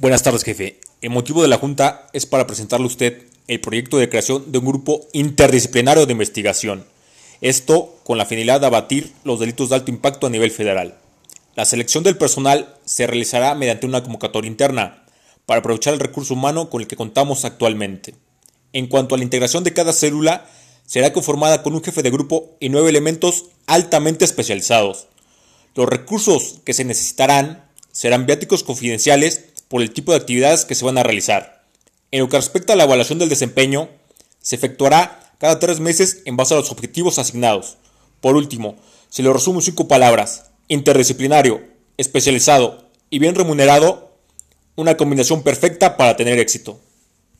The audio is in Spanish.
Buenas tardes, jefe. El motivo de la Junta es para presentarle a usted el proyecto de creación de un grupo interdisciplinario de investigación. Esto con la finalidad de abatir los delitos de alto impacto a nivel federal. La selección del personal se realizará mediante una convocatoria interna para aprovechar el recurso humano con el que contamos actualmente. En cuanto a la integración de cada célula, será conformada con un jefe de grupo y nueve elementos altamente especializados. Los recursos que se necesitarán serán viáticos confidenciales por el tipo de actividades que se van a realizar. En lo que respecta a la evaluación del desempeño, se efectuará cada tres meses en base a los objetivos asignados. Por último, se lo resumo en cinco palabras. Interdisciplinario, especializado y bien remunerado, una combinación perfecta para tener éxito.